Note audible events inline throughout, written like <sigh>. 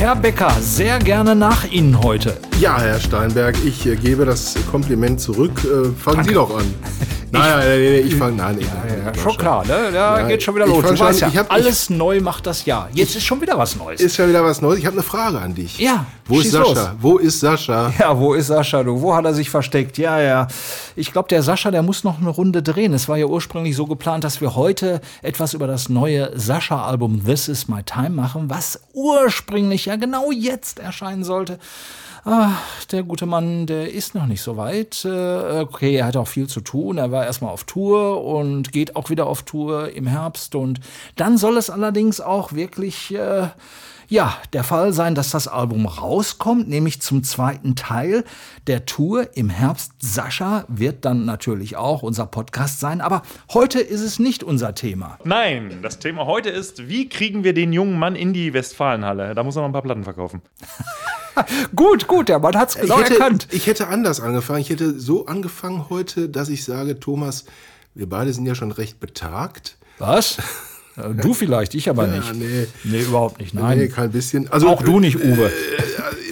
Herr Becker, sehr gerne nach Ihnen heute. Ja, Herr Steinberg, ich gebe das Kompliment zurück. Äh, fangen Sie doch an. <laughs> Nein, nein, nein, nein, ich fange, nein, nein, nein, Ja, schon klar, ne? Da Ja, geht schon wieder los. Du weißt ja, alles neu macht das Jahr. Jetzt ist schon wieder was Neues. Ist ja wieder was Neues. Ich habe eine Frage an dich. Ja, Wo ist Sascha? los. Wo ist Sascha? Ja, wo ist Sascha, du? Wo hat er sich versteckt? Ja, ja. Ich glaube, der Sascha, der muss noch eine Runde drehen. Es war ja ursprünglich so geplant, dass wir heute etwas über das neue Sascha-Album This Is My Time machen, was ursprünglich ja genau jetzt erscheinen sollte. Ah, der gute Mann, der ist noch nicht so weit. Äh, Okay, er hat auch viel zu tun. Er war erstmal auf Tour und geht auch wieder auf Tour im Herbst. Und dann soll es allerdings auch wirklich, äh, ja, der Fall sein, dass das Album rauskommt, nämlich zum zweiten Teil der Tour im Herbst. Sascha wird dann natürlich auch unser Podcast sein, aber heute ist es nicht unser Thema. Nein, das Thema heute ist, wie kriegen wir den jungen Mann in die Westfalenhalle? Da muss er noch ein paar Platten verkaufen. <laughs> Gut, gut, der Mann hat's genau ich, hätte, erkannt. ich hätte anders angefangen. Ich hätte so angefangen heute, dass ich sage, Thomas, wir beide sind ja schon recht betagt. Was? <laughs> Äh, Du vielleicht, ich aber nicht. nee. Nee, überhaupt nicht. Nein. Nee, kein bisschen. Also, auch du nicht, Uwe.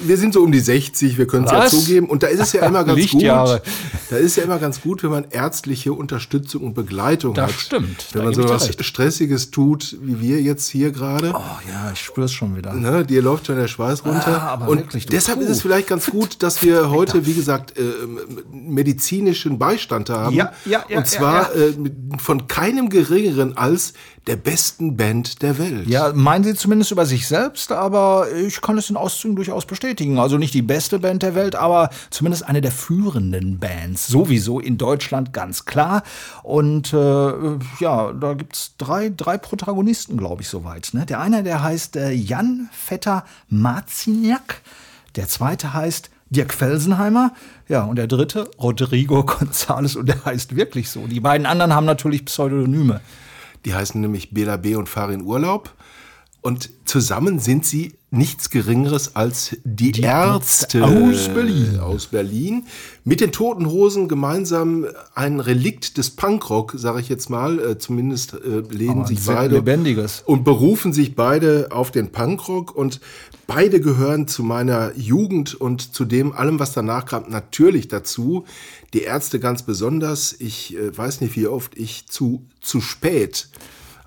wir sind so um die 60, wir können es ja zugeben. Und da ist es ja immer ganz gut. Da ist es ja immer ganz gut, wenn man ärztliche Unterstützung und Begleitung Das hat. stimmt, Wenn da man so was. Stressiges tut, wie wir jetzt hier gerade. Oh ja, ich spür's schon wieder. Ne, dir läuft schon der Schweiß runter. Ah, aber und wirklich, deshalb ist es vielleicht ganz gut, dass wir heute, wie gesagt, äh, medizinischen Beistand haben. Ja, ja, ja, Und zwar ja, Äh, mit- von keinem geringeren als der besten Band der Welt. Ja, meinen Sie zumindest über sich selbst, aber ich kann es in Auszügen durchaus bestätigen. Also nicht die beste Band der Welt, aber zumindest eine der führenden Bands. Sowieso in Deutschland ganz klar. Und äh, ja, da gibt's drei, drei Protagonisten, glaube ich, soweit. Ne? Der eine, der heißt äh, Jan Vetter Marciniak. Der zweite heißt Dirk Felsenheimer. Ja, und der dritte, Rodrigo <laughs> González. Und der heißt wirklich so. Die beiden anderen haben natürlich Pseudonyme. Die heißen nämlich Bela B. und Farin Urlaub. Und zusammen sind sie nichts Geringeres als die, Ärzte aus Berlin. Aus Berlin. Mit den Toten Hosen gemeinsam ein Relikt des Punkrock, sage ich jetzt mal. Äh, zumindest äh, lehnen sich beide. lebendiges. Und berufen sich beide auf den Punkrock. Und beide gehören zu meiner Jugend und zu dem allem, was danach kam, natürlich dazu. Die Ärzte ganz besonders. Ich äh, weiß nicht, wie oft ich zu, zu spät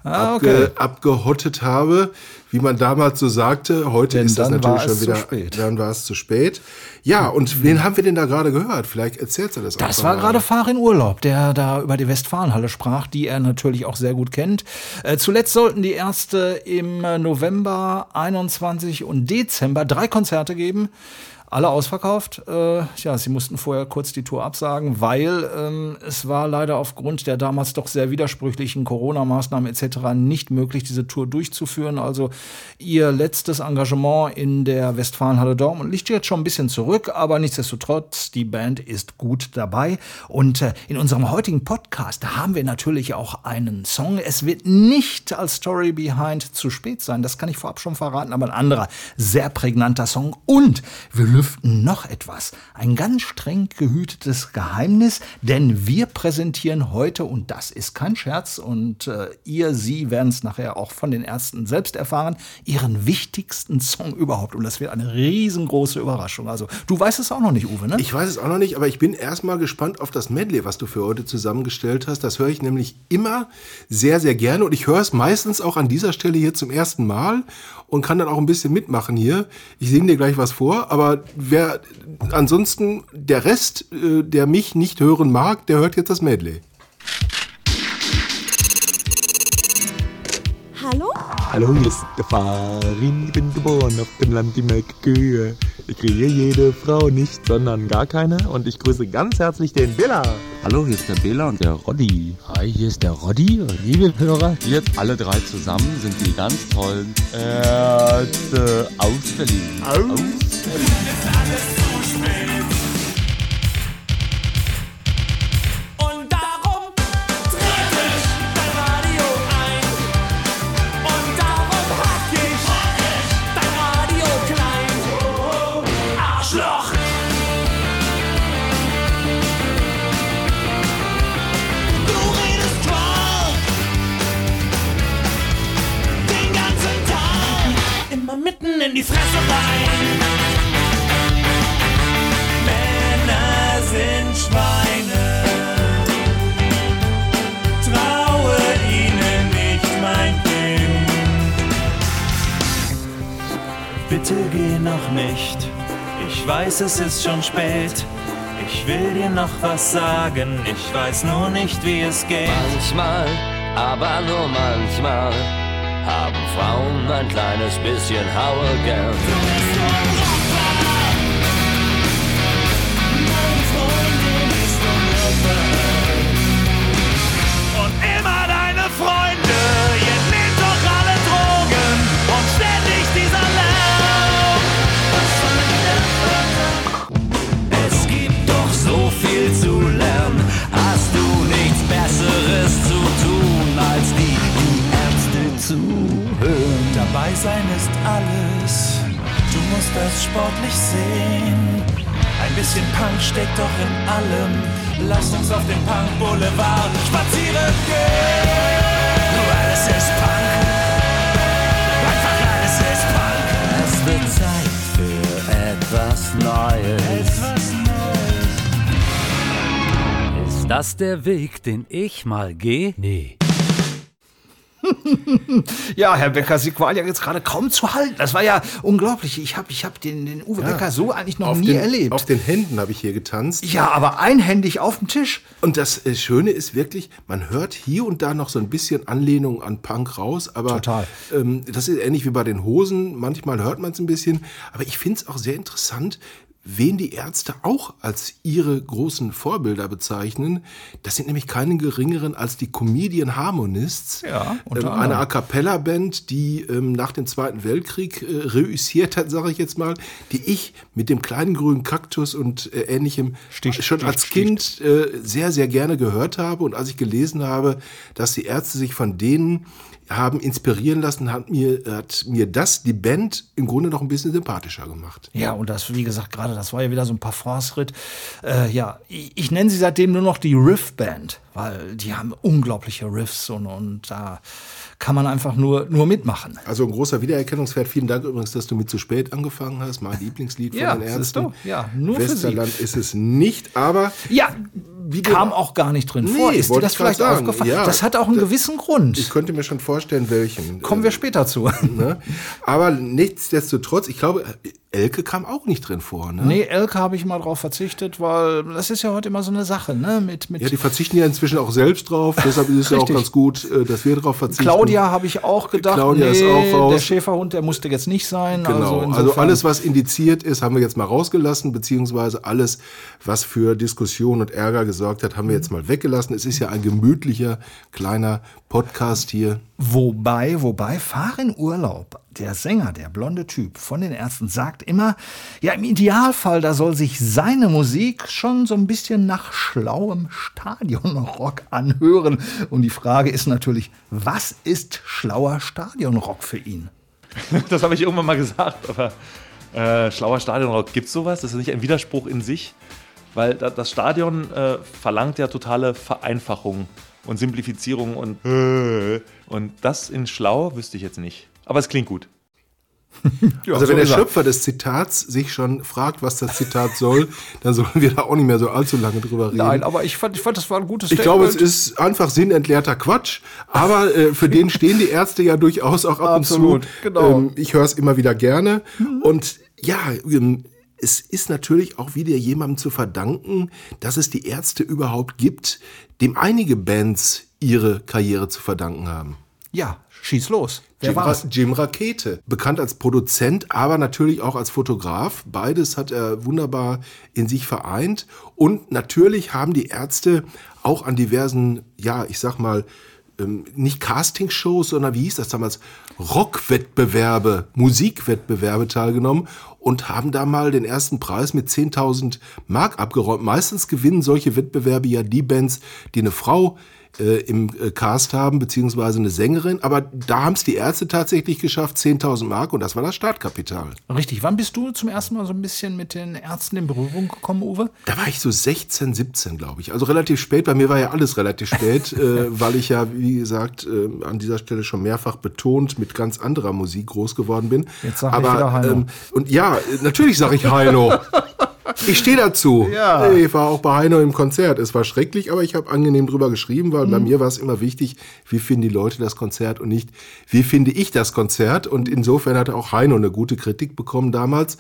Ah, abge, abgehottet habe, wie man damals so sagte. Heute Denn ist das natürlich schon es zu wieder. spät. Dann war es zu spät. Ja, und wen haben wir denn da gerade gehört? Vielleicht erzählst du das Das war mal. gerade Farin Urlaub, der da über die Westfalenhalle sprach, die er natürlich auch sehr gut kennt. Äh, zuletzt sollten die Ärzte im November 21 und Dezember drei Konzerte geben. Alle ausverkauft. Äh, ja, sie mussten vorher kurz die Tour absagen, weil ähm, es war leider aufgrund der damals doch sehr widersprüchlichen Corona-Maßnahmen etc. nicht möglich, diese Tour durchzuführen. Also ihr letztes Engagement in der Westfalenhalle Dortmund liegt jetzt schon ein bisschen zurück, aber nichtsdestotrotz, die Band ist gut dabei. Und äh, in unserem heutigen Podcast haben wir natürlich auch einen Song. Es wird nicht als Story Behind zu spät sein, das kann ich vorab schon verraten, aber ein anderer sehr prägnanter Song. Und wir lüften noch etwas. Ein ganz streng gehütetes Geheimnis, denn wir präsentieren heute, und das ist kein Scherz, und äh, ihr, Sie werden es nachher auch von den Ärzten selbst erfahren, ihren wichtigsten Song überhaupt. Und das wird eine riesengroße Überraschung. Also, du weißt es auch noch nicht, Uwe, ne? Ich weiß es auch noch nicht, aber ich bin erstmal gespannt auf das Medley, was du für heute zusammengestellt hast. Das höre ich nämlich immer sehr, sehr gerne und ich höre es meistens auch an dieser Stelle hier zum ersten Mal und kann dann auch ein bisschen mitmachen hier. Ich singe dir gleich was vor, aber wer ansonsten der Rest, äh, der mich nicht hören mag, der hört jetzt das Medley. Hallo? Hallo, hier ist der Farin. Ich bin geboren auf dem Land die Melke Kühe. Ich kriege jede Frau nicht, sondern gar keine. Und ich grüße ganz herzlich den Billa. Hallo, hier ist der Bela und der Roddy. Hi, hier ist der Roddy. Liebe Hörer, Wir alle drei zusammen sind die ganz tollen Ärzte aus Berlin. Aus Berlin. Und weiß, es ist schon spät. Ich will dir noch was sagen. Ich weiß nur nicht, wie es geht. Manchmal, aber nur manchmal, haben Frauen ein kleines bisschen Haue gern. Zuhören? Dabei sein ist alles. Du musst das sportlich sehen. Ein bisschen Punk steckt doch in allem. Lass uns auf den Punk Boulevard spazieren gehen. Alles ist Punk. Einfach alles ist Punk. Es wird Zeit für etwas Neues. Etwas Neues. ist das der Weg, den ich mal gehe? Nee. <laughs> Ja, Herr Becker, Sie waren ja jetzt gerade kaum zu halten. Das war ja unglaublich. Ich habe ich hab den, den Uwe Becker so eigentlich noch nie den, erlebt. Auf den Händen habe ich hier getanzt. ja, aber einhändig auf dem Tisch. Und das äh, Schöne ist wirklich, man hört hier und da noch so ein bisschen Anlehnung an Punk raus, aber Total. Ähm, das ist ähnlich wie bei den Hosen. Manchmal hört man es ein bisschen, aber ich finde es auch sehr interessant, wen die Ärzte auch als ihre großen Vorbilder bezeichnen. Das sind nämlich keine geringeren als die Comedian Harmonists. Ja, ähm, eine. A cappella-Band, die ähm, nach dem Zweiten Weltkrieg äh, reüssiert hat, sage ich jetzt mal, die ich mit dem kleinen grünen Kaktus und äh, ähnlichem Stich, schon Stich, als Stich. Kind äh, sehr, sehr gerne gehört habe. Und als ich gelesen habe, dass die Ärzte sich von denen haben inspirieren lassen, hat mir, hat mir das, die Band, im Grunde noch ein bisschen sympathischer gemacht. Ja, und das, wie gesagt, gerade das war ja wieder so ein Parfumsritt. Äh, ja, ich, ich nenne sie seitdem nur noch die Riff-Band, weil die haben unglaubliche Riffs und, und da kann man einfach nur, nur mitmachen. Also ein großer Wiedererkennungswert. Vielen Dank übrigens, dass du mit zu spät angefangen hast. Mein Lieblingslied Ja, von den siehst Ärzten. du? Ja, nur für sie. Westerland ist es nicht, aber Ja, wie kam auch gar nicht drin vor. Nee, Ist dir das vielleicht sagen. aufgefallen? Ja, das hat auch einen da- gewissen Grund. ich könnte mir schon vorstellen, welchen. Kommen wir später zu. Ne? Aber nichtsdestotrotz, ich glaube, Elke kam auch nicht drin vor. Ne? Nee, Elke habe ich mal drauf verzichtet, weil das ist ja heute immer so eine Sache, ne? Mit, mit Ja, die verzichten ja inzwischen auch selbst drauf. Deshalb ist es ja auch ganz gut, äh, dass wir drauf verzichten. Claudia habe ich auch gedacht, Claudia nee, ist auch raus. der Schäferhund, der musste jetzt nicht sein. Genau, Also, also, alles, was indiziert ist, haben wir jetzt mal rausgelassen, beziehungsweise alles, was für Diskussion und Ärger gesorgt hat, haben wir jetzt mal weggelassen. Es ist ja ein gemütlicher, kleiner Podcast hier. Wobei, wobei, Fahr in Urlaub, der Sänger, der blonde Typ von den Ärzten, sagt immer, ja, im Idealfall, da soll sich seine Musik schon so ein bisschen nach schlauem Stadionrock <laughs> anhören. Und die Frage ist natürlich, was ist schlauer Stadionrock für ihn? <laughs> Das habe ich irgendwann mal gesagt, aber äh, schlauer Stadionrock, gibt es sowas? Das ist nicht ein Widerspruch in sich, weil da, das Stadion äh, verlangt ja totale Vereinfachung und Simplifizierung und äh, und das in schlau wüsste ich jetzt nicht. Aber es klingt gut. <laughs> also wenn der Schöpfer des Zitats sich schon fragt, was das Zitat soll, dann sollen wir da auch nicht mehr so allzu lange drüber reden. Nein, aber ich fand, ich fand, das war ein gutes Ich glaube, es ist einfach sinnentleerter Quatsch, aber äh, für den stehen die Ärzte ja durchaus auch ab Absolut, und zu. genau. Ähm, ich höre es immer wieder gerne. Und ja, ähm, es ist natürlich auch wieder jemandem zu verdanken, dass es die Ärzte überhaupt gibt, dem einige Bands ihre Karriere zu verdanken haben. Ja, schieß los. Wer Jim, war's? Jim Rakete, bekannt als Produzent, aber natürlich auch als Fotograf. Beides hat er wunderbar in sich vereint. Und natürlich haben die Ärzte auch an diversen, ja, ich sag mal, ähm, nicht Castingshows, sondern wie hieß das damals? Rockwettbewerbe, Musikwettbewerbe teilgenommen und haben da mal den ersten Preis mit 10.000 Mark abgeräumt. Meistens gewinnen solche Wettbewerbe ja die Bands, die eine Frau äh, im äh, Cast haben, beziehungsweise eine Sängerin. Aber da haben es die Ärzte tatsächlich geschafft, 10.000 Mark und das war das Startkapital. Richtig. Wann bist du zum ersten Mal so ein bisschen mit den Ärzten in Berührung gekommen, Uwe? Da war ich so 16, 17, glaube ich. Also relativ spät. Bei mir war ja alles relativ spät, <laughs> äh, weil ich ja, wie gesagt, äh, an dieser Stelle schon mehrfach betont mit ganz anderer Musik groß geworden bin. Jetzt sag ich wieder Heino. und ja, natürlich sage ich Heino. <laughs> Ich stehe dazu. Ja. Ich war auch bei Heino im Konzert. Es war schrecklich, aber ich habe angenehm drüber geschrieben, weil bei Mhm. mir war es immer wichtig, wie finden die Leute das Konzert und nicht, wie finde ich das Konzert. Und insofern hatte auch Heino eine gute Kritik bekommen damals.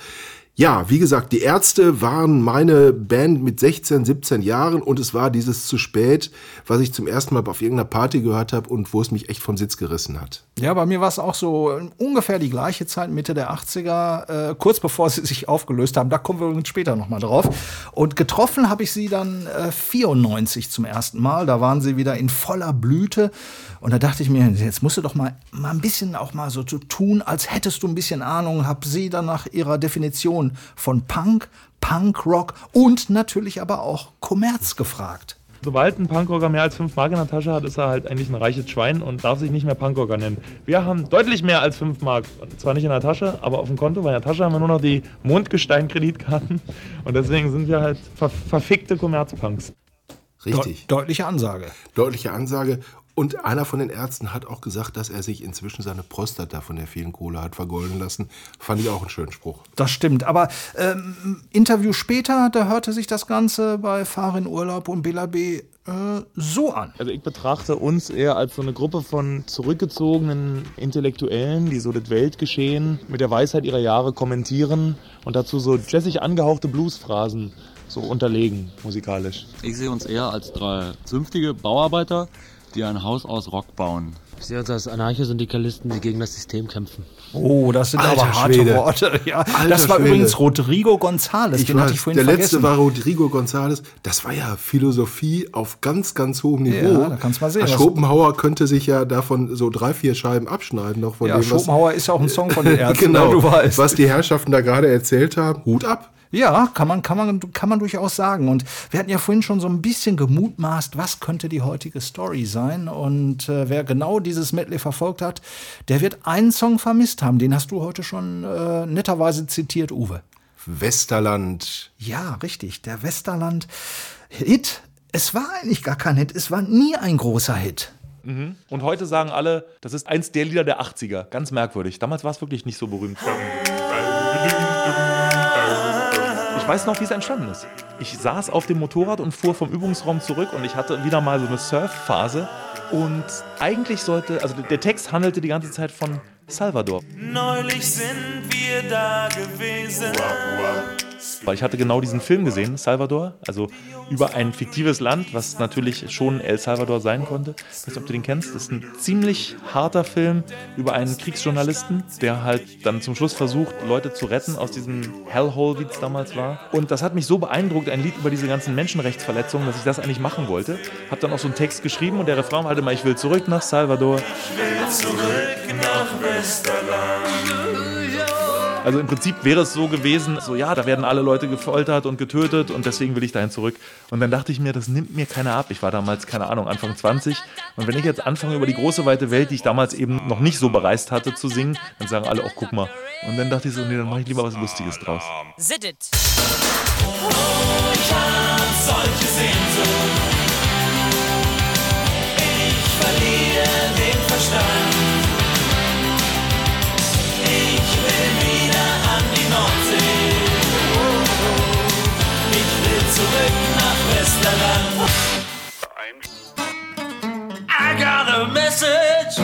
Ja, wie gesagt, die Ärzte waren meine Band mit 16, 17 Jahren und es war dieses zu spät, was ich zum ersten Mal auf irgendeiner Party gehört habe und wo es mich echt vom Sitz gerissen hat. Ja, bei mir war es auch so äh, ungefähr die gleiche Zeit, Mitte der 80er, äh, kurz bevor sie sich aufgelöst haben. Da kommen wir übrigens später nochmal drauf. Und getroffen habe ich sie dann äh, 94 zum ersten Mal. Da waren sie wieder in voller Blüte. Und da dachte ich mir, jetzt musst du doch mal, mal ein bisschen auch mal so tun, als hättest du ein bisschen Ahnung. Hab sie dann nach ihrer Definition von Punk, Punkrock und natürlich aber auch Kommerz gefragt. Sobald ein Punkrocker mehr als 5 Mark in der Tasche hat, ist er halt eigentlich ein reiches Schwein und darf sich nicht mehr Punkrocker nennen. Wir haben deutlich mehr als 5 Mark. Zwar nicht in der Tasche, aber auf dem Konto, weil in der Tasche haben wir nur noch die Mondgestein-Kreditkarten. Und deswegen sind wir halt ver verfickte Kommerzpunks. Richtig. deutliche Ansage. Deutliche Ansage. Und einer von den Ärzten hat auch gesagt, dass er sich inzwischen seine Prostata von der vielen Kohle hat vergolden lassen. Fand ich auch einen schönen Spruch. Das stimmt. Aber ähm, Interview später, da hörte sich das Ganze bei Farin Urlaub und Bela B. Äh, so an. Also ich betrachte uns eher als so eine Gruppe von zurückgezogenen Intellektuellen, die so das Weltgeschehen mit der Weisheit ihrer Jahre kommentieren und dazu so jazzig angehauchte Bluesphrasen so unterlegen, musikalisch. Ich sehe uns eher als drei zünftige Bauarbeiter, die ein Haus aus Rock bauen. Ich sehe uns als Anarchosyndikalisten, die gegen das System kämpfen. Oh, das sind Alter aber harte Schwede. Worte. Ja, Alter das war Schwede. übrigens Rodrigo González. Ich Den hatte ich vorhin der letzte vergessen. war Rodrigo González. Das war ja Philosophie auf ganz, ganz hohem Niveau. Ja, da kannst du mal sehen, was- Schopenhauer könnte sich ja davon so drei, vier Scheiben abschneiden. Noch von Ja, dem, was, Schopenhauer ist ja auch ein Song von den <laughs> Ärzten, genau, ne, du weißt. was die Herrschaften da gerade erzählt haben. Hut ab. Ja, kann man, kann, man, kann man durchaus sagen. Und wir hatten ja vorhin schon so ein bisschen gemutmaßt, was könnte die heutige Story sein. Und äh, wer genau dieses Medley verfolgt hat, der wird einen Song vermisst haben. Den hast du heute schon äh, netterweise zitiert, Uwe. Westerland. Ja, richtig. Der Westerland-Hit. Es war eigentlich gar kein Hit. Es war nie ein großer Hit. Mhm. Und heute sagen alle, das ist eins der Lieder der 80er. Ganz merkwürdig. Damals war es wirklich nicht so berühmt. Ich weiß noch, wie es entstanden ist. Ich saß auf dem Motorrad und fuhr vom Übungsraum zurück und ich hatte wieder mal so eine Surfphase. Und eigentlich sollte, also der Text handelte die ganze Zeit von Salvador. Neulich sind wir da gewesen. Weil ich hatte genau diesen Film gesehen, Salvador, also über ein fiktives Land, was natürlich schon El Salvador sein konnte. Ich weiß nicht, ob du den kennst. Das ist ein ziemlich harter Film über einen Kriegsjournalisten, der halt dann zum Schluss versucht, Leute zu retten aus diesem Hellhole, wie es damals war. Und das hat mich so beeindruckt, ein Lied über diese ganzen Menschenrechtsverletzungen, dass ich das eigentlich machen wollte. Hab dann auch so einen Text geschrieben und der Refrain war halt immer, ich will zurück nach Salvador. Will zurück nach Westerland. Also im Prinzip wäre es so gewesen, so ja, da werden alle Leute gefoltert und getötet und deswegen will ich dahin zurück. Und dann dachte ich mir, das nimmt mir keiner ab. Ich war damals, keine Ahnung, Anfang 20. Und wenn ich jetzt anfange, über die große weite Welt, die ich damals eben noch nicht so bereist hatte, zu singen, dann sagen alle, auch guck mal. Und dann dachte ich so, nee, dann mache ich lieber was Lustiges draus. Sit it. Ich hab solche Sehnsucht. Ich verliere den Verstand. Nach Westerland. I got a message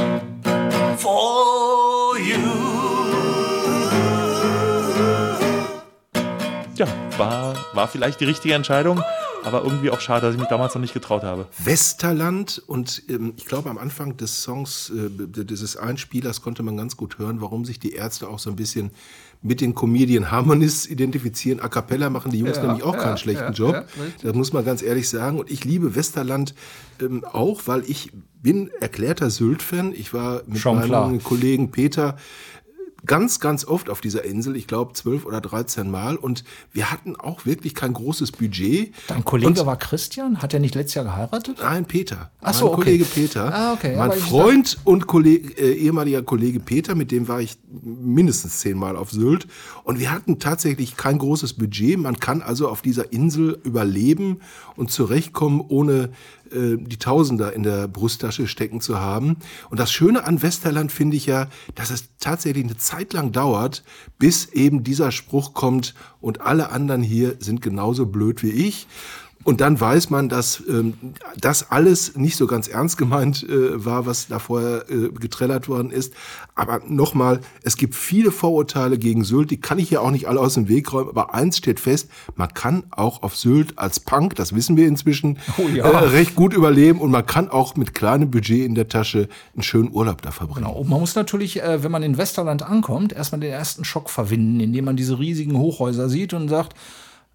for you. war vielleicht die richtige Entscheidung, aber irgendwie auch schade, dass ich mich damals noch nicht getraut habe. Westerland und ähm, ich glaube am Anfang des Songs, äh, dieses Einspielers konnte man ganz gut hören, warum sich die Ärzte auch so ein bisschen mit den Comedian Harmonists identifizieren. A cappella machen die Jungs Ja, nämlich auch ja, keinen schlechten ja, Job. das muss man ganz ehrlich sagen. Und ich liebe Westerland ähm, auch, weil ich bin erklärter Sylt-Fan. Ich war mit Schon meinem klar. Kollegen Peter ganz, ganz oft auf dieser Insel, ich glaube zwölf oder 13 Mal. Und wir hatten auch wirklich kein großes Budget. Dein Kollege und, war Christian? Hat er nicht letztes Jahr geheiratet? Nein, Peter. Ach so, mein okay. Kollege Peter. Ah, okay. Mein Freund und Kollege, äh, ehemaliger Kollege Peter, mit dem war ich mindestens zehnmal auf Sylt. Und wir hatten tatsächlich kein großes Budget. Man kann also auf dieser Insel überleben und zurechtkommen, ohne äh, die Tausender in der Brusttasche stecken zu haben. Und das Schöne an Westerland finde ich ja, dass es tatsächlich eine Zeit lang dauert, bis eben dieser Spruch kommt und alle anderen hier sind genauso blöd wie ich. Und dann weiß man, dass ähm, das alles nicht so ganz ernst gemeint äh, war, was da vorher äh, getrellert worden ist. Aber nochmal, es gibt viele Vorurteile gegen Sylt, die kann ich ja auch nicht alle aus dem Weg räumen. Aber eins steht fest, man kann auch auf Sylt als Punk, das wissen wir inzwischen, Oh ja. äh, recht gut überleben. Und man kann auch mit kleinem Budget in der Tasche einen schönen Urlaub da verbringen. Genau. Und man muss natürlich, äh, wenn man in Westerland ankommt, erstmal den ersten Schock verwinden, indem man diese riesigen Hochhäuser sieht und sagt,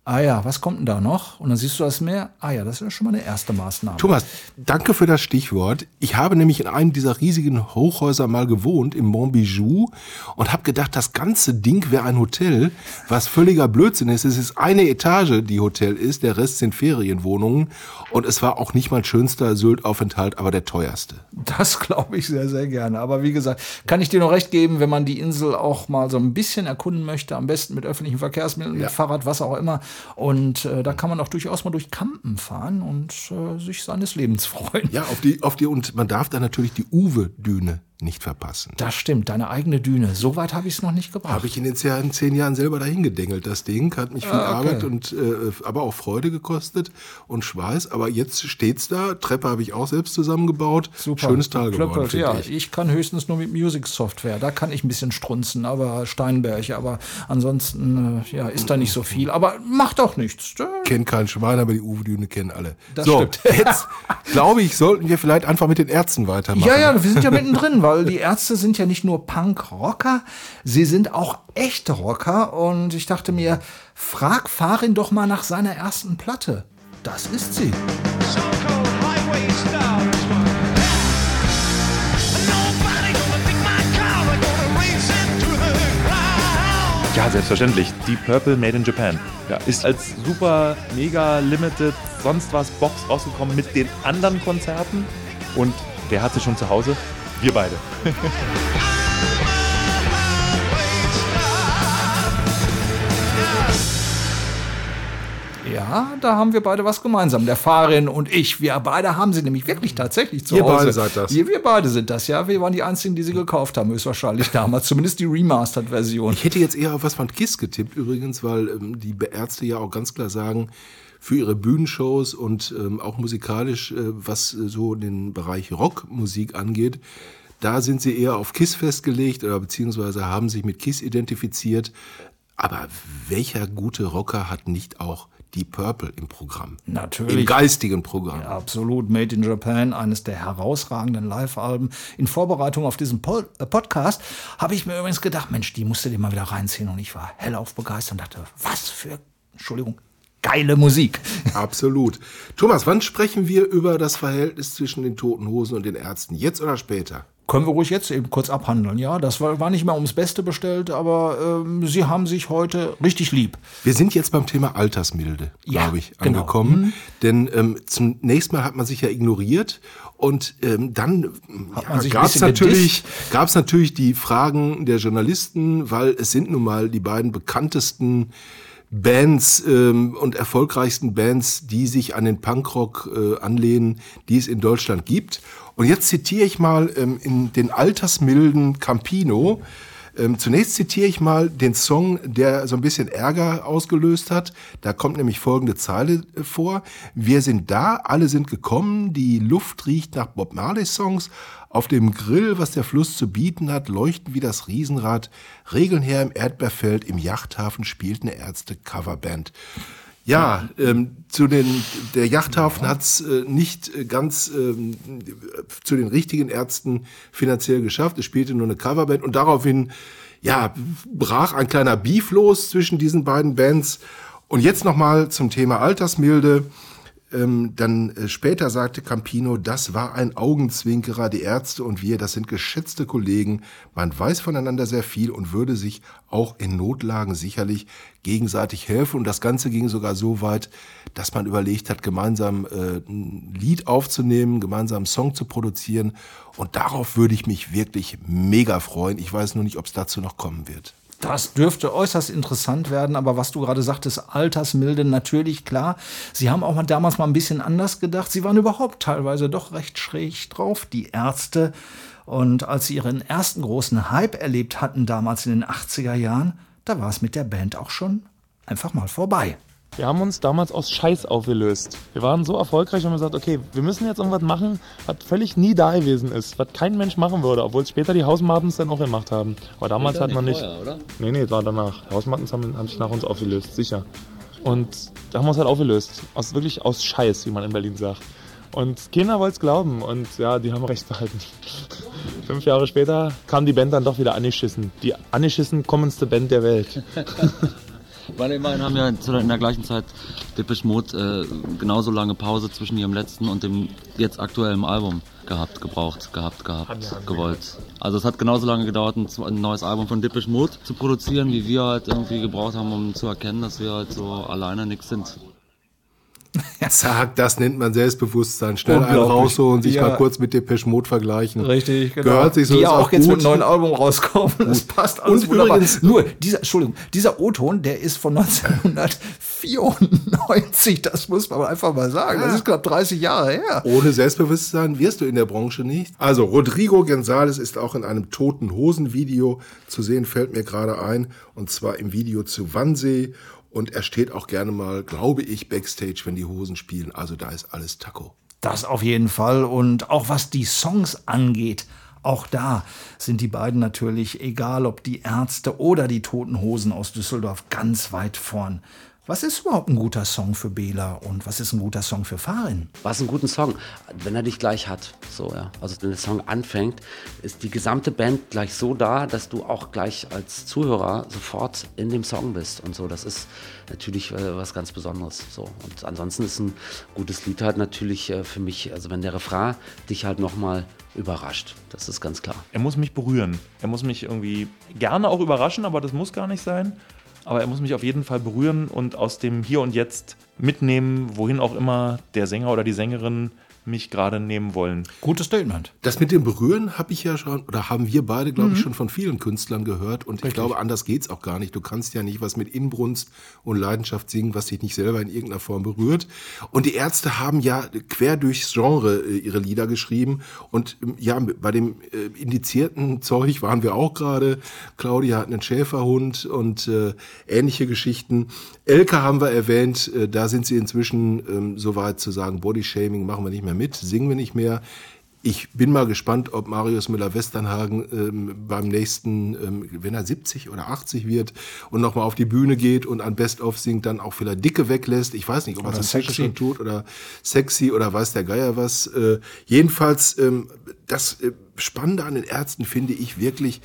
ah ja, was kommt denn da noch? Und dann siehst du das Meer, ah ja, das ist ja schon mal eine erste Maßnahme. Thomas, danke für das Stichwort. Ich habe nämlich in einem dieser riesigen Hochhäuser mal gewohnt, im Montbijou, und habe gedacht, das ganze Ding wäre ein Hotel, was völliger Blödsinn ist. Es ist eine Etage, die Hotel ist, der Rest sind Ferienwohnungen. Und es war auch nicht mein schönster Sylt-Aufenthalt, aber der teuerste. Das glaube ich sehr, sehr gerne. Aber wie gesagt, kann ich dir noch recht geben, wenn man die Insel auch mal so ein bisschen erkunden möchte, am besten mit öffentlichen Verkehrsmitteln, Ja. mit Fahrrad, was auch immer. Und äh, da kann man auch durchaus mal durch Kampen fahren und äh, sich seines Lebens <laughs> freuen. Ja, auf die, auf die, und man darf da natürlich die Uwe-Düne nicht verpassen. Das stimmt, deine eigene Düne. So weit habe ich es noch nicht gebracht. Habe ich in den zehn, zehn Jahren selber dahin gedengelt. Das Ding hat mich viel Ah, okay. Arbeit und äh, aber auch Freude gekostet und Schweiß. Aber jetzt steht's da. Treppe habe ich auch selbst zusammengebaut. Super. Schönes Teil geworden, ja. ich. Ich kann höchstens nur mit Music Software. Da kann ich ein bisschen strunzen, aber Steinberg. Aber ansonsten äh, ja, ist da nicht so viel. Aber macht auch nichts. Äh, Kennt kein Schwein, aber die Uwe-Düne kennen alle. Das so, stimmt. jetzt glaube ich, sollten wir vielleicht einfach mit den Ärzten weitermachen. Ja, ja, wir sind ja mittendrin, <laughs> weil die Ärzte sind ja nicht nur Punk-Rocker, sie sind auch echte Rocker. Und ich dachte mir, frag Farin doch mal nach seiner ersten Platte. Das ist sie. Ja, selbstverständlich. Deep Purple Made in Japan. Ja, ist als super, mega limited, sonst was Box rausgekommen mit den anderen Konzerten. Und wer hat sie schon zu Hause? Wir beide. Ja, da haben wir beide was gemeinsam. Der Farin und ich. Wir beide haben sie nämlich wirklich tatsächlich zu Ihr Hause. beide seid das. Wir, wir beide sind das, ja. Wir waren die Einzigen, die sie gekauft haben, höchstwahrscheinlich damals. Zumindest die Remastered-Version. Ich hätte jetzt eher auf was von KISS getippt übrigens, weil ähm, die Ärzte ja auch ganz klar sagen, für ihre Bühnenshows und ähm, auch musikalisch, äh, was äh, so den Bereich Rockmusik angeht, da sind sie eher auf KISS festgelegt oder beziehungsweise haben sich mit KISS identifiziert. Aber welcher gute Rocker hat nicht auch die Purple im Programm? Natürlich. Im geistigen Programm. Ja, absolut. Made in Japan, eines der herausragenden Live-Alben. In Vorbereitung auf diesen Pod äh, Podcast habe ich mir übrigens gedacht, Mensch, die musst du dir mal wieder reinziehen. Und ich war hellauf begeistert und dachte, was für, Entschuldigung, geile Musik. Absolut. Thomas, wann sprechen wir über das Verhältnis zwischen den Toten Hosen und den Ärzten? Jetzt oder später? Können wir ruhig jetzt eben kurz abhandeln. Ja, das war, war nicht mehr ums Beste bestellt, aber ähm, sie haben sich heute richtig lieb. Wir sind jetzt beim Thema Altersmilde, Ja, glaube ich, genau. angekommen. Mhm. Denn ähm, zunächst mal hat man sich ja ignoriert und ähm, dann ja, gab es natürlich, gab's natürlich die Fragen der Journalisten, weil es sind nun mal die beiden bekanntesten Bands ähm, und erfolgreichsten Bands, die sich an den Punkrock äh, anlehnen, die es in Deutschland gibt. Und jetzt zitiere ich mal ähm, in den altersmilden Campino. Ähm, zunächst zitiere ich mal den Song, der so ein bisschen Ärger ausgelöst hat. Da kommt nämlich folgende Zeile äh, vor. Wir sind da, alle sind gekommen, die Luft riecht nach Bob Marley Songs. Auf dem Grill, was der Fluss zu bieten hat, leuchten wie das Riesenrad. Regeln her im Erdbeerfeld, im Yachthafen spielt eine Ärzte-Coverband. Ja, ähm, zu den, der Yachthafen hat es äh, nicht äh, ganz ähm, zu den richtigen Ärzten finanziell geschafft. Es spielte nur eine Coverband und daraufhin, ja, brach ein kleiner Beef los zwischen diesen beiden Bands. Und jetzt nochmal zum Thema Altersmilde. Ähm, dann äh, später sagte Campino, das war ein Augenzwinkerer, die Ärzte und wir, das sind geschätzte Kollegen. Man weiß voneinander sehr viel und würde sich auch in Notlagen sicherlich gegenseitig helfen. Und das Ganze ging sogar so weit, dass man überlegt hat, gemeinsam äh, ein Lied aufzunehmen, gemeinsam einen Song zu produzieren. Und darauf würde ich mich wirklich mega freuen. Ich weiß nur nicht, ob es dazu noch kommen wird. Das dürfte äußerst interessant werden, aber was du gerade sagtest, Altersmilde, natürlich klar. Sie haben auch mal damals mal ein bisschen anders gedacht. Sie waren überhaupt teilweise doch recht schräg drauf, die Ärzte. Und als sie ihren ersten großen Hype erlebt hatten, damals in den 80er Jahren, da war es mit der Band auch schon einfach mal vorbei. Wir haben uns damals aus Scheiß aufgelöst. Wir waren so erfolgreich und haben gesagt, okay, wir müssen jetzt irgendwas machen, was völlig nie da gewesen ist, was kein Mensch machen würde, obwohl es später die Hausmartens dann auch gemacht haben. Aber damals hat man nicht. Vorher, oder? Nee, nee, es war danach. Die Hausmartens haben, haben sich nach uns aufgelöst, sicher. Und da haben wir uns halt aufgelöst. Aus, wirklich aus Scheiß, wie man in Berlin sagt. Und keiner wollte es glauben und ja, die haben recht behalten. <laughs> Fünf Jahre später kam die Band dann doch wieder angeschissen. Die angeschissen kommendste Band der Welt. <laughs> Weil immerhin haben ja in der gleichen Zeit Depeche Mode äh, genauso lange Pause zwischen ihrem letzten und dem jetzt aktuellen Album gehabt, gebraucht, gehabt, gehabt, gewollt. Also es hat genauso lange gedauert, ein, ein neues Album von Depeche Mode zu produzieren, wie wir halt irgendwie gebraucht haben, um zu erkennen, dass wir halt so alleine nichts sind. <laughs> Zack, das nennt man Selbstbewusstsein. Schnell einen rausholen, sich Ja. mal kurz mit Depeche Mode vergleichen. Richtig, genau. Gehört sich so, Die ja auch jetzt gut. mit einem neuen Album rauskommen. Das passt alles Und wunderbar. übrigens- Nur, dieser, Entschuldigung, dieser O-Ton, der ist von 1994. Das muss man einfach mal sagen. Das ist knapp 30 Jahre her. Ohne Selbstbewusstsein wirst du in der Branche nicht. Also Rodrigo González ist auch in einem toten Hosen-Video zu sehen, fällt mir gerade ein. Und zwar im Video zu Wannsee. Und er steht auch gerne mal, glaube ich, backstage, wenn die Hosen spielen. Also da ist alles Taco. Das auf jeden Fall. Und auch was die Songs angeht, auch da sind die beiden natürlich, egal ob die Ärzte oder die Toten Hosen aus Düsseldorf, ganz weit vorn. Was ist überhaupt ein guter Song für Bela und was ist ein guter Song für Farin? Was ein guter Song, wenn er dich gleich hat. So, ja. Also wenn der Song anfängt, ist die gesamte Band gleich so da, dass du auch gleich als Zuhörer sofort in dem Song bist und so. Das ist natürlich äh, was ganz Besonderes. So. Und ansonsten ist ein gutes Lied halt natürlich äh, für mich, also wenn der Refrain dich halt nochmal überrascht. Das ist ganz klar. Er muss mich berühren. Er muss mich irgendwie gerne auch überraschen, aber das muss gar nicht sein. Aber er muss mich auf jeden Fall berühren und aus dem Hier und Jetzt mitnehmen, wohin auch immer der Sänger oder die Sängerin mich gerade nehmen wollen. Gutes Statement. Das mit dem Berühren habe ich ja schon, oder haben wir beide, glaube ich, Mhm. schon von vielen Künstlern gehört. Und ich glaube, anders geht's auch gar nicht. Du kannst ja nicht was mit Inbrunst und Leidenschaft singen, was dich nicht selber in irgendeiner Form berührt. Und die Ärzte haben ja quer durchs Genre äh, ihre Lieder geschrieben. Und ähm, ja, bei dem äh, indizierten Zeug waren wir auch gerade. Claudia hat einen Schäferhund und äh, ähnliche Geschichten. Elke haben wir erwähnt, äh, da sind sie inzwischen ähm, so weit zu sagen, Bodyshaming machen wir nicht mehr mit, singen wir nicht mehr. Ich bin mal gespannt, ob Marius Müller-Westernhagen ähm, beim nächsten, ähm, wenn er 70 oder 80 wird und nochmal auf die Bühne geht und ein Best-of singt, dann auch vielleicht Dicke weglässt. Ich weiß nicht, ob er das sexy. schon tut oder sexy oder weiß der Geier was. Äh, jedenfalls, ähm, das äh, Spannende an den Ärzten finde ich wirklich,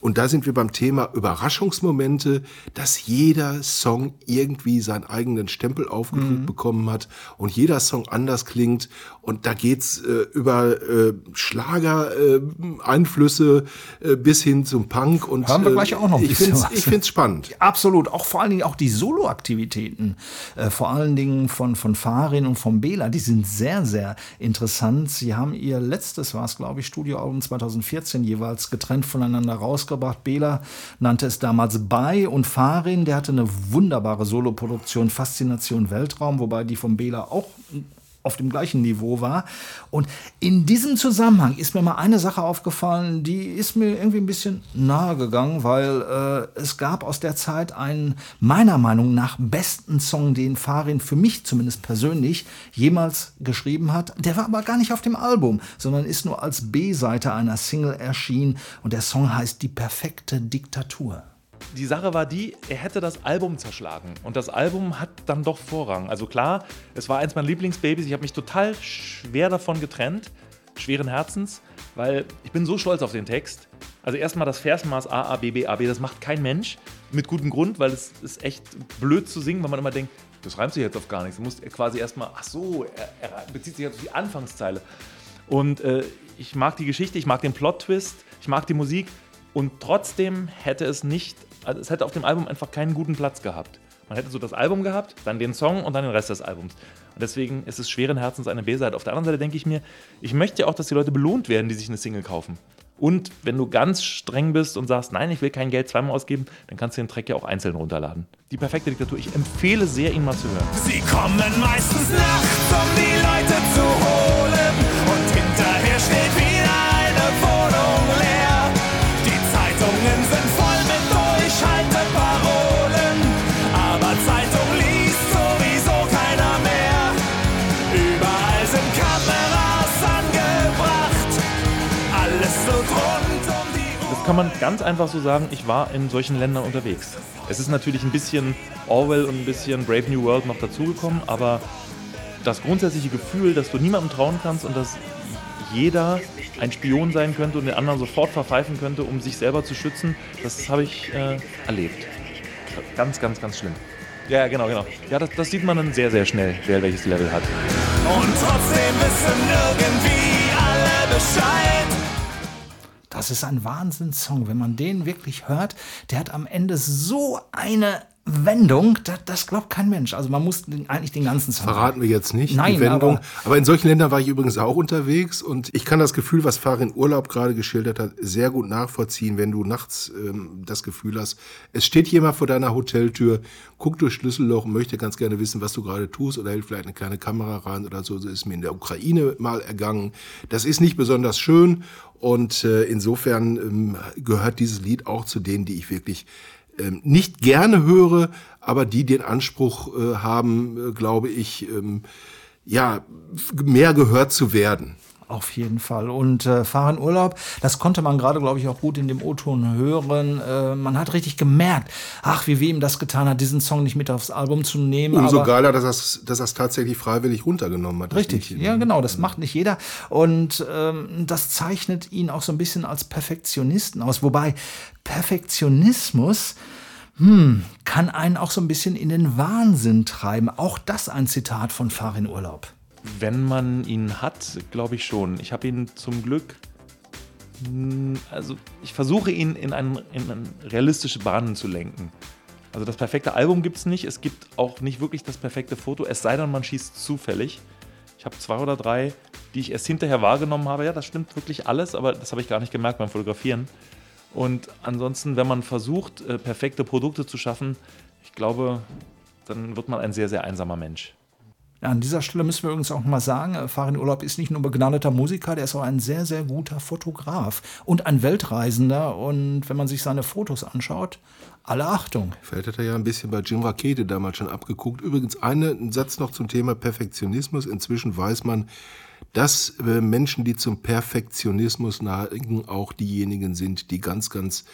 und da sind wir beim Thema Überraschungsmomente, dass jeder Song irgendwie seinen eigenen Stempel aufgedrückt Mhm. bekommen hat und jeder Song anders klingt. Und da geht's äh, über äh, Schlager-Einflüsse äh, bis hin zum Punk. Und, Hören wir äh, gleich auch noch ein ich bisschen find's, was. Ich finde es spannend. <laughs> Absolut, auch vor allen Dingen auch die Soloaktivitäten, äh, vor allen Dingen von, von Farin und von Bela, die sind sehr, sehr interessant. Sie haben ihr letztes, war es glaube ich, Studioalbum 2014 jeweils getrennt voneinander rausgebracht. Bela nannte es damals Bei und Farin, der hatte eine wunderbare Soloproduktion, Faszination Weltraum, wobei die von Bela auch auf dem gleichen Niveau war. Und in diesem Zusammenhang ist mir mal eine Sache aufgefallen, die ist mir irgendwie ein bisschen nahe gegangen, weil äh, es gab aus der Zeit einen meiner Meinung nach besten Song, den Farin für mich zumindest persönlich jemals geschrieben hat. Der war aber gar nicht auf dem Album, sondern ist nur als B-Seite einer Single erschienen und der Song heißt Die perfekte Diktatur. Die Sache war die, er hätte das Album zerschlagen. Und das Album hat dann doch Vorrang. Also klar, es war eins meiner Lieblingsbabys. Ich habe mich total schwer davon getrennt, schweren Herzens, weil ich bin so stolz auf den Text. Also erstmal das Versmaß A, A, B, B, A, B, das macht kein Mensch. Mit gutem Grund, weil es ist echt blöd zu singen, weil man immer denkt, das reimt sich jetzt auf gar nichts. Du musst quasi erstmal, ach so, er, er bezieht sich jetzt auf die Anfangszeile. Und äh, ich mag die Geschichte, ich mag den Plot-Twist, ich mag die Musik und trotzdem hätte es nicht, also es hätte auf dem Album einfach keinen guten Platz gehabt. Man hätte so das Album gehabt, dann den Song und dann den Rest des Albums. Und deswegen ist es schweren Herzens eine B-Seite. Auf der anderen Seite denke ich mir, ich möchte ja auch, dass die Leute belohnt werden, die sich eine Single kaufen. Und wenn du ganz streng bist und sagst, nein, ich will kein Geld zweimal ausgeben, dann kannst du den Track ja auch einzeln runterladen. Die perfekte Diktatur. Ich empfehle sehr, ihn mal zu hören. Sie kommen meistens nachts, um die Leute kann man ganz einfach so sagen, ich war in solchen Ländern unterwegs. Es ist natürlich ein bisschen Orwell und ein bisschen Brave New World noch dazugekommen, aber das grundsätzliche Gefühl, dass du niemandem trauen kannst und dass jeder ein Spion sein könnte und den anderen sofort verpfeifen könnte, um sich selber zu schützen, das habe ich äh, erlebt. Ganz, ganz, ganz schlimm. Ja, genau, genau. Ja, das, das sieht man dann sehr, sehr schnell, wer welches Level hat. Und trotzdem wissen irgendwie alle Bescheid. Das ist ein Wahnsinnssong. Wenn man den wirklich hört, der hat am Ende so eine Wendung, das, das glaubt kein Mensch. Also man muss den, eigentlich den ganzen Song Verraten wir jetzt nicht Nein, die Wendung. aber- Aber, in solchen Ländern war ich übrigens auch unterwegs und ich kann das Gefühl, was Farin Urlaub gerade geschildert hat, sehr gut nachvollziehen, wenn du nachts ähm, das Gefühl hast, es steht jemand vor deiner Hoteltür, guckt durch Schlüsselloch und möchte ganz gerne wissen, was du gerade tust oder hält vielleicht eine kleine Kamera rein oder so. So ist mir in der Ukraine mal ergangen. Das ist nicht besonders schön und äh, insofern ähm, gehört dieses Lied auch zu denen, die ich wirklich ähm, nicht gerne höre, aber die den Anspruch äh, haben, äh, glaube ich, ähm, ja, mehr gehört zu werden. Auf jeden Fall. Und äh, Fahren Urlaub, das konnte man gerade, glaube ich, auch gut in dem O-Ton hören. Äh, man hat richtig gemerkt, ach, wie weh ihm das getan hat, diesen Song nicht mit aufs Album zu nehmen. Umso aber geiler, dass er es dass er's tatsächlich freiwillig runtergenommen hat. Richtig, ja genau, das macht nicht jeder. Und ähm, das zeichnet ihn auch so ein bisschen als Perfektionisten aus. Wobei Perfektionismus hm, kann einen auch so ein bisschen in den Wahnsinn treiben. Auch das ein Zitat von Farin Urlaub. Wenn man ihn hat, glaube ich schon. Ich habe ihn zum Glück. mm, Also, ich versuche ihn in, einen, in realistische Bahnen zu lenken. Also, das perfekte Album gibt es nicht. Es gibt auch nicht wirklich das perfekte Foto, es sei denn, man schießt zufällig. Ich habe zwei oder drei, die ich erst hinterher wahrgenommen habe. Ja, das stimmt wirklich alles, aber das habe ich gar nicht gemerkt beim Fotografieren. Und ansonsten, wenn man versucht, äh, perfekte Produkte zu schaffen, ich glaube, dann wird man ein sehr, sehr einsamer Mensch. Ja, an dieser Stelle müssen wir übrigens auch mal sagen, äh, Farin Urlaub ist nicht nur begnadeter Musiker, der ist auch ein sehr, sehr guter Fotograf und ein Weltreisender. Und wenn man sich seine Fotos anschaut, alle Achtung. Vielleicht hat er ja ein bisschen bei Jim Rakete damals schon abgeguckt. Übrigens eine, ein Satz noch zum Thema Perfektionismus. Inzwischen weiß man, dass äh, Menschen, die zum Perfektionismus neigen, auch diejenigen sind, die ganz, ganz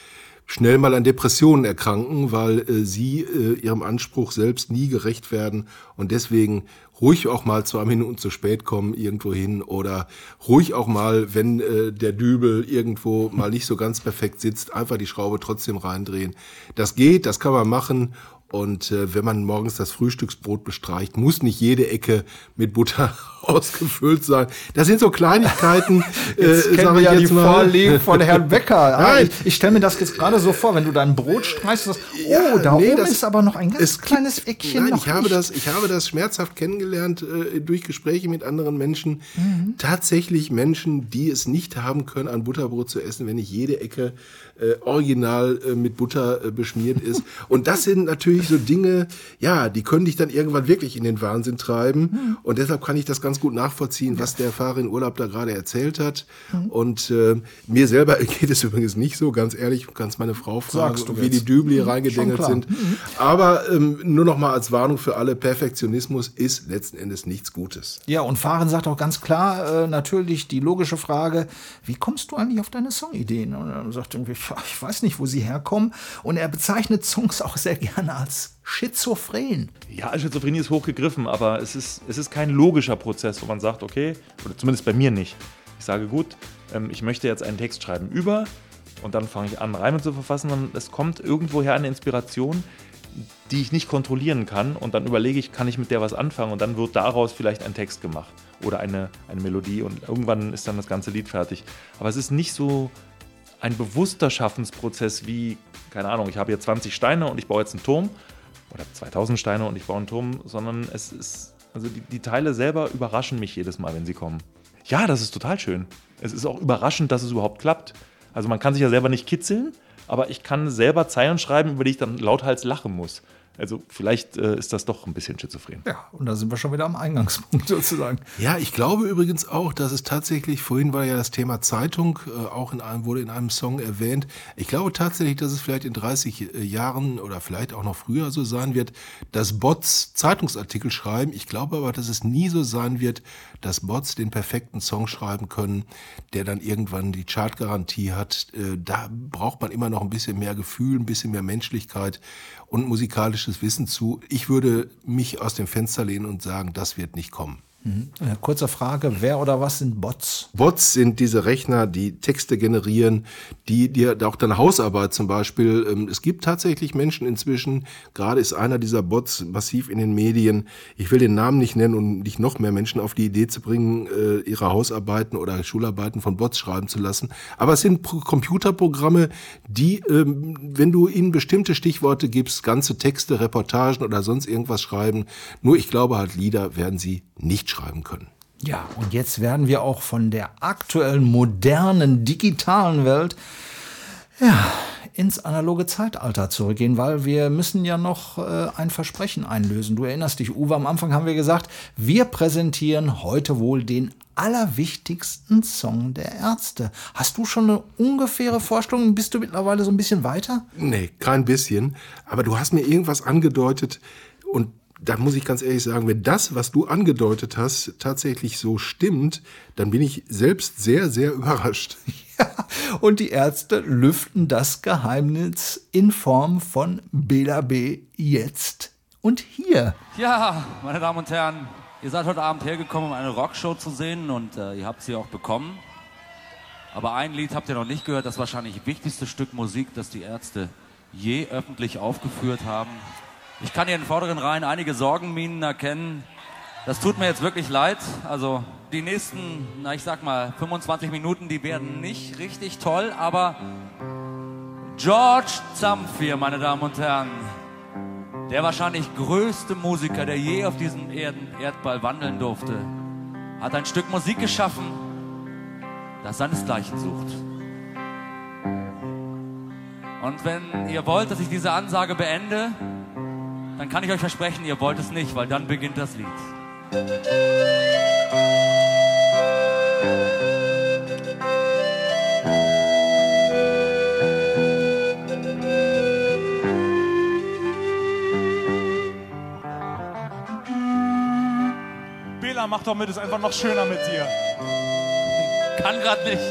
schnell mal an Depressionen erkranken, weil äh, sie äh, ihrem Anspruch selbst nie gerecht werden und deswegen ruhig auch mal zwei Minuten zu spät kommen irgendwo hin oder ruhig auch mal, wenn äh, der Dübel irgendwo mal nicht so ganz perfekt sitzt, einfach die Schraube trotzdem reindrehen. Das geht, das kann man machen und äh, wenn man morgens das Frühstücksbrot bestreicht, muss nicht jede Ecke mit Butter <laughs> ausgefüllt sein. Das sind so Kleinigkeiten. <laughs> Jetzt äh, kennen wir ja die mal. Vorlieben von Herrn <laughs> Becker. Ah, Nein. ich ich stelle mir das jetzt gerade so vor, wenn du dein Brot streichst, und sagst, oh, da nee, oben das- ist aber noch ein ganz kleines Eckchen. Nein, ich habe nicht. das, ich habe das schmerzhaft kennengelernt äh, durch Gespräche mit anderen Menschen. Mhm. Tatsächlich Menschen, die es nicht haben können, ein Butterbrot zu essen, wenn nicht jede Ecke äh, original äh, mit Butter äh, beschmiert ist. Und das sind natürlich so Dinge, ja, die können dich dann irgendwann wirklich in den Wahnsinn treiben. Und deshalb kann ich das ganz gut nachvollziehen, was der Fahrer in Urlaub da gerade erzählt hat. Und äh, mir selber <laughs> geht es übrigens nicht so, ganz ehrlich, kannst meine Frau fragen, Sagst du wie jetzt. die Dübel hier Mhm, reingedengelt sind. Aber ähm, nur noch mal als Warnung für alle, Perfektionismus ist letzten Endes nichts Gutes. Ja, und Fahren sagt auch ganz klar, äh, natürlich die logische Frage, wie kommst du eigentlich auf deine Songideen? Und er sagt irgendwie, "Pf, ich weiß nicht, wo sie herkommen. Und er bezeichnet Songs auch sehr gerne als schizophren. Ja, Schizophrenie ist hochgegriffen, aber es ist, es ist kein logischer Prozess, wo man sagt, okay, oder zumindest bei mir nicht. Ich sage, gut, ähm, ich möchte jetzt einen Text schreiben über und dann fange ich an, Reime zu verfassen und es kommt irgendwoher eine Inspiration, die ich nicht kontrollieren kann und dann überlege ich, kann ich mit der was anfangen und dann wird daraus vielleicht ein Text gemacht oder eine, eine Melodie und irgendwann ist dann das ganze Lied fertig. Aber es ist nicht so ein bewusster Schaffensprozess wie, keine Ahnung, ich habe hier 20 Steine und ich baue jetzt einen Turm oder 2000 Steine und ich baue einen Turm, sondern es ist, also die, die Teile selber überraschen mich jedes Mal, wenn sie kommen. Ja, das ist total schön. Es ist auch überraschend, dass es überhaupt klappt. Also man kann sich ja selber nicht kitzeln, aber ich kann selber Zeilen schreiben, über die ich dann lauthals lachen muss. Also vielleicht äh, ist das doch ein bisschen schizophren. Ja, und da sind wir schon wieder am Eingangspunkt <laughs> sozusagen. Ja, ich glaube übrigens auch, dass es tatsächlich, vorhin war ja das Thema Zeitung, äh, auch in einem, wurde in einem Song erwähnt. Ich glaube tatsächlich, dass es vielleicht in 30 äh, Jahren oder vielleicht auch noch früher so sein wird, dass Bots Zeitungsartikel schreiben. Ich glaube aber, dass es nie so sein wird, dass Bots den perfekten Song schreiben können, der dann irgendwann die Chartgarantie hat. Äh, Da braucht man immer noch ein bisschen mehr Gefühl, ein bisschen mehr Menschlichkeit und musikalisches Wissen zu. Ich würde mich aus dem Fenster lehnen und sagen, das wird nicht kommen. Mhm. Äh, kurze Frage, wer oder was sind Bots? Bots sind diese Rechner, die Texte generieren, die dir auch deine Hausarbeit zum Beispiel. ähm, Es gibt tatsächlich Menschen inzwischen, gerade ist einer dieser Bots massiv in den Medien. Ich will den Namen nicht nennen, um nicht noch mehr Menschen auf die Idee zu bringen, äh, ihre Hausarbeiten oder Schularbeiten von Bots schreiben zu lassen. Aber es sind Pro- Computerprogramme, die, ähm, wenn du ihnen bestimmte Stichworte gibst, ganze Texte, Reportagen oder sonst irgendwas schreiben. Nur ich glaube halt, Lieder werden sie nicht schreiben können. Ja, und jetzt werden wir auch von der aktuellen, modernen, digitalen Welt ja, ins analoge Zeitalter zurückgehen, weil wir müssen ja noch äh, ein Versprechen einlösen. Du erinnerst dich, Uwe, am Anfang haben wir gesagt, wir präsentieren heute wohl den allerwichtigsten Song der Ärzte. Hast du schon eine ungefähre Vorstellung? Bist du mittlerweile so ein bisschen weiter? Nee, kein bisschen. Aber du hast mir irgendwas angedeutet und da muss ich ganz ehrlich sagen, wenn das, was du angedeutet hast, tatsächlich so stimmt, dann bin ich selbst sehr, sehr überrascht. <laughs> Und die Ärzte lüften das Geheimnis in Form von Bela B. jetzt und hier. Ja, meine Damen und Herren, ihr seid heute Abend hergekommen, um eine Rockshow zu sehen und äh, ihr habt sie auch bekommen. Aber ein Lied habt ihr noch nicht gehört, das wahrscheinlich wichtigste Stück Musik, das die Ärzte je öffentlich aufgeführt haben. Ich kann hier in den vorderen Reihen einige Sorgenminen erkennen. Das tut mir jetzt wirklich leid. Also die nächsten, na ich sag mal, 25 Minuten, die werden nicht richtig toll, aber George Zamfir, meine Damen und Herren, der wahrscheinlich größte Musiker, der je auf diesem Erden, Erdball wandeln durfte, hat ein Stück Musik geschaffen, das seinesgleichen sucht. Und wenn ihr wollt, dass ich diese Ansage beende, dann kann ich euch versprechen, ihr wollt es nicht, weil dann beginnt das Lied. Bela, mach doch mit, ist einfach noch schöner mit dir. Kann grad nicht.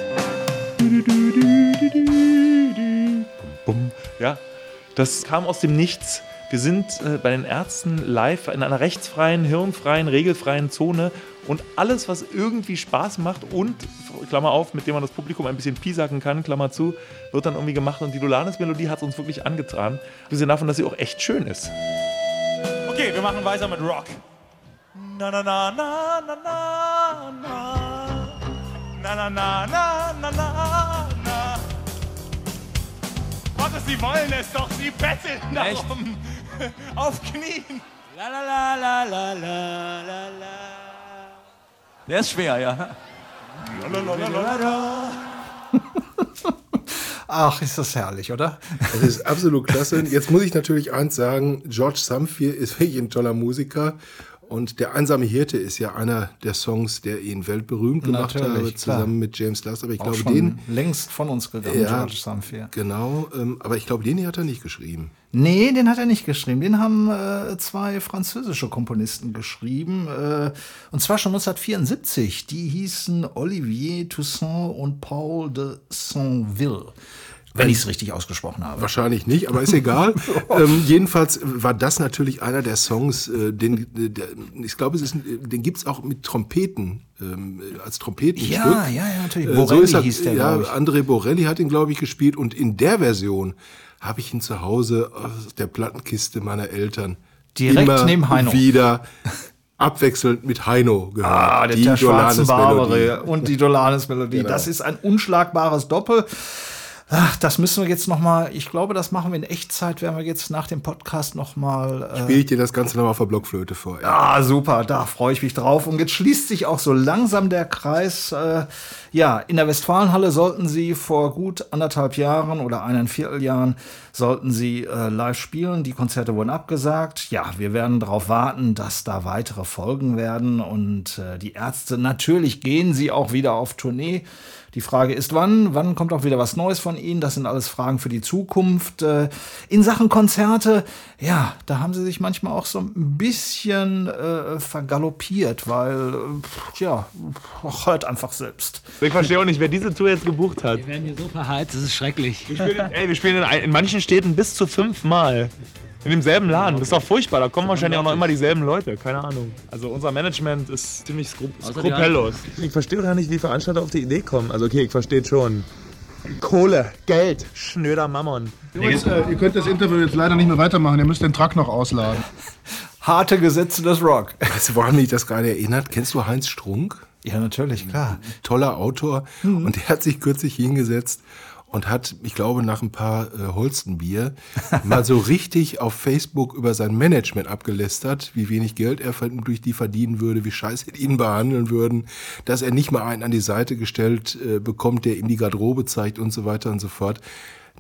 Ja, das kam aus dem Nichts. Wir sind äh, bei den Ärzten live in einer rechtsfreien, hirnfreien, regelfreien Zone und alles, was irgendwie Spaß macht und, Klammer auf, mit dem man das Publikum ein bisschen piesacken kann, Klammer zu, wird dann irgendwie gemacht und die Dolanes-Melodie hat uns wirklich angetan. Abgesehen davon, dass sie auch echt schön ist. Okay, wir machen weiter mit Rock. Na na na na na na na. Na na na na na na na. Gottes, sie wollen es doch, sie betteln darum. <laughs> Auf Knien. La la la la la la la la. Der ist schwer, ja. Ach, ist das herrlich, oder? Das ist absolut klasse. Jetzt muss ich natürlich eins sagen, George Samphir ist wirklich ein toller Musiker. Und der einsame Hirte ist ja einer der Songs, der ihn weltberühmt gemacht Natürlich, hat, zusammen klar. mit James Last. Aber ich Auch glaube, schon den. längst von uns gegangen, Ja, George Samphir. Genau, ähm, aber ich glaube, den hat er nicht geschrieben. Nee, den hat er nicht geschrieben. Den haben äh, zwei französische Komponisten geschrieben. Äh, und zwar schon 1974. Die hießen Olivier Toussaint und Paul de Saint-Ville. Wenn ich es richtig ausgesprochen habe. Wahrscheinlich nicht, aber ist egal. <laughs> ähm, jedenfalls war das natürlich einer der Songs, äh, den, äh, der, ich glaube, es ist, ein- den gibt's auch mit Trompeten, ähm, als Trompetenstück. Ja, ja, ja, natürlich. Äh, so Borelli ist er, hieß der, ja, ich. André Borelli hat ihn, glaube ich, gespielt und in der Version habe ich ihn zu Hause aus der Plattenkiste meiner Eltern Direkt immer neben Heino. wieder abwechselnd mit Heino gehört. Ah, der, der schwarzen. Barbare und die Dolanes-Melodie. Genau. Das ist ein unschlagbares Doppel. Ach, das müssen wir jetzt noch mal. Ich glaube, das machen wir in Echtzeit. Werden wir jetzt nach dem Podcast noch mal. Äh, Spiele ich dir das Ganze nochmal auf der Blockflöte vor. Ah, super, da freue ich mich drauf. Und jetzt schließt sich auch so langsam der Kreis. Äh, ja, in der Westfalenhalle sollten Sie vor gut anderthalb Jahren oder eineinviertel Jahren sollten Sie äh, live spielen. Die Konzerte wurden abgesagt. Ja, wir werden darauf warten, dass da weitere Folgen werden. Und äh, die Ärzte, natürlich gehen sie auch wieder auf Tournee. Die Frage ist, wann? Wann kommt auch wieder was Neues von Ihnen? Das sind alles Fragen für die Zukunft. Äh, In Sachen Konzerte, ja, da haben Sie sich manchmal auch so ein bisschen äh, vergaloppiert, weil, ja, hört einfach selbst. Ich verstehe auch nicht, wer diese Tour jetzt gebucht hat. Wir werden hier so verheizt, das ist schrecklich. Wir spielen, ey, wir spielen in, in manchen Städten bis zu fünfmal. In demselben Laden. Das ist doch furchtbar. Da kommen wahrscheinlich auch noch immer dieselben Leute. Keine Ahnung. Also unser Management ist ziemlich die skrupellos. Ich verstehe gar nicht, wie Veranstalter auf die Idee kommen. Also okay, ich verstehe schon. Kohle, Geld, schnöder Mammon. Jungs, äh, ihr könnt das Interview jetzt leider nicht mehr weitermachen. Ihr müsst den Truck noch ausladen. <laughs> Harte Gesetze des Rock. Weißt du, woran mich das gerade erinnert? Kennst du Heinz Strunk? Ja, natürlich, klar. Toller Autor. Mhm. Und der hat sich kürzlich hingesetzt und hat, ich glaube, nach ein paar äh, Holstenbier <laughs> mal so richtig auf Facebook über sein Management abgelästert, wie wenig Geld er durch die verdienen würde, wie scheiße die ihn behandeln würden, dass er nicht mal einen an die Seite gestellt äh, bekommt, der ihm die Garderobe zeigt und so weiter und so fort.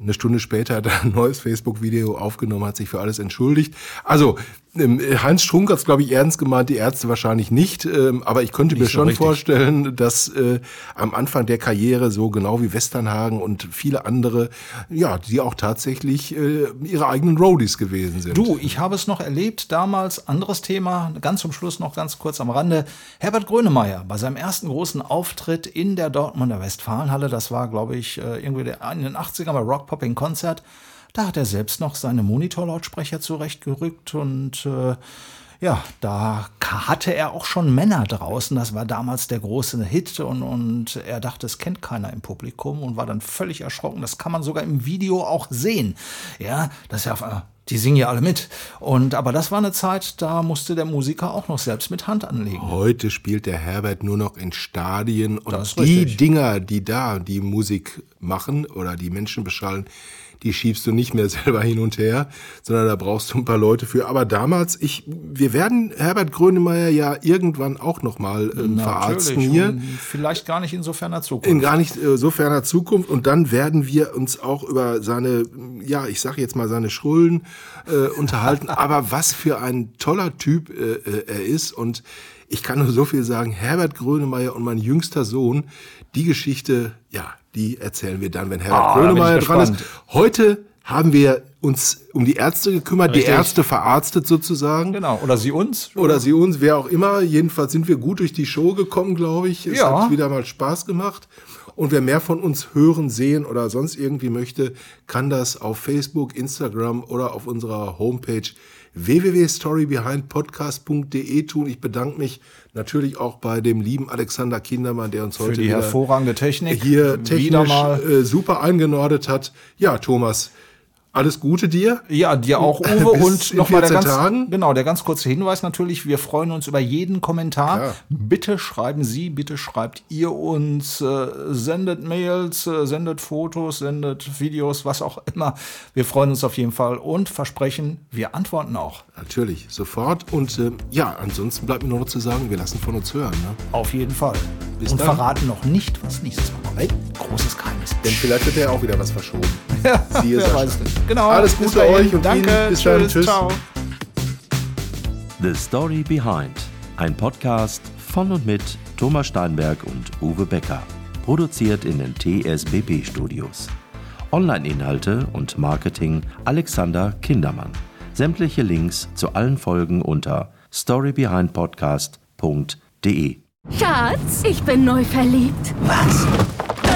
Eine Stunde später hat <laughs> er ein neues Facebook-Video aufgenommen, hat sich für alles entschuldigt. Also, ähm, Heinz Strunk hat es, glaube ich, ernst gemeint, die Ärzte wahrscheinlich nicht. Ähm, aber ich könnte mir Nicht so schon richtig. vorstellen, dass äh, am Anfang der Karriere so genau wie Westernhagen und viele andere, ja, die auch tatsächlich äh, ihre eigenen Roadies gewesen sind. Du, ich habe es noch erlebt damals, anderes Thema, ganz zum Schluss noch ganz kurz am Rande. Herbert Grönemeyer bei seinem ersten großen Auftritt in der Dortmunder Westfalenhalle, das war, glaube ich, äh, irgendwie in den 80ern bei Rock Popping Konzert, da hat er selbst noch seine Monitorlautsprecher zurechtgerückt und äh, ja, da hatte er auch schon Männer draußen. Das war damals der große Hit und, und er dachte, es kennt keiner im Publikum und war dann völlig erschrocken. Das kann man sogar im Video auch sehen. Ja, das ist ja auf einmal, die singen ja alle mit. Und aber das war eine Zeit, da musste der Musiker auch noch selbst mit Hand anlegen. Heute spielt der Herbert nur noch in Stadien und die richtig. Dinger, die da die Musik machen oder die Menschen beschallen, die schiebst du nicht mehr <laughs> selber hin und her, sondern da brauchst du ein paar Leute für. Aber damals, ich, wir werden Herbert Grönemeyer ja irgendwann auch noch mal ähm, verarzten hier. Vielleicht gar nicht in so ferner Zukunft. In gar nicht äh, so ferner Zukunft. Und dann werden wir uns auch über seine, ja, ich sage jetzt mal seine Schrullen äh, unterhalten. <laughs> Aber was für ein toller Typ äh, äh, er ist. Und ich kann nur so viel sagen, Herbert Grönemeyer und mein jüngster Sohn, die Geschichte, ja, die erzählen wir dann, wenn Herbert ich Grönemeyer dran ist. Heute haben wir uns um die Ärzte gekümmert, Richtig. die Ärzte verarztet sozusagen. Genau, oder sie uns. Oder sie uns, wer auch immer. Jedenfalls sind wir gut durch die Show gekommen, glaube ich. Es Ja. hat wieder mal Spaß gemacht. Und wer mehr von uns hören, sehen oder sonst irgendwie möchte, kann das auf Facebook, Instagram oder auf unserer Homepage www.storybehindpodcast.de tun. Ich bedanke mich natürlich auch bei dem lieben Alexander Kindermann, der uns Für heute die wieder hervorragende Technik. hier technisch Wieder mal. äh, super eingenordet hat. Ja, Thomas, alles Gute dir. Ja, dir auch, <laughs> Uwe. Und nochmal der 14 ganz, Tagen. genau, der ganz kurze Hinweis natürlich. Wir freuen uns über jeden Kommentar. Klar. Bitte schreiben Sie, bitte schreibt ihr uns, äh, sendet Mails, äh, sendet Fotos, sendet Videos, was auch immer. Wir freuen uns auf jeden Fall und versprechen, wir antworten auch. Natürlich, sofort. Und äh, ja, ansonsten bleibt mir nur noch zu sagen, wir lassen von uns hören. Ne? Auf jeden Fall. Bis und dann. verraten noch nicht, was nächstes Mal. Nein. Großes Geheimnis. Denn vielleicht wird er auch wieder was verschoben. <laughs> Ja, Siehe wer weiß. Genau. Alles Gute euch und Danke. Ihnen. Bis dann. Tschüss. Tschüss. Ciao. The Story Behind. Ein Podcast von und mit Thomas Steinberg und Uwe Becker. Produziert in den TSBB Studios. Online-Inhalte und Marketing Alexander Kindermann. Sämtliche Links zu allen Folgen unter storybehindpodcast.de. Schatz, ich bin neu verliebt. Was?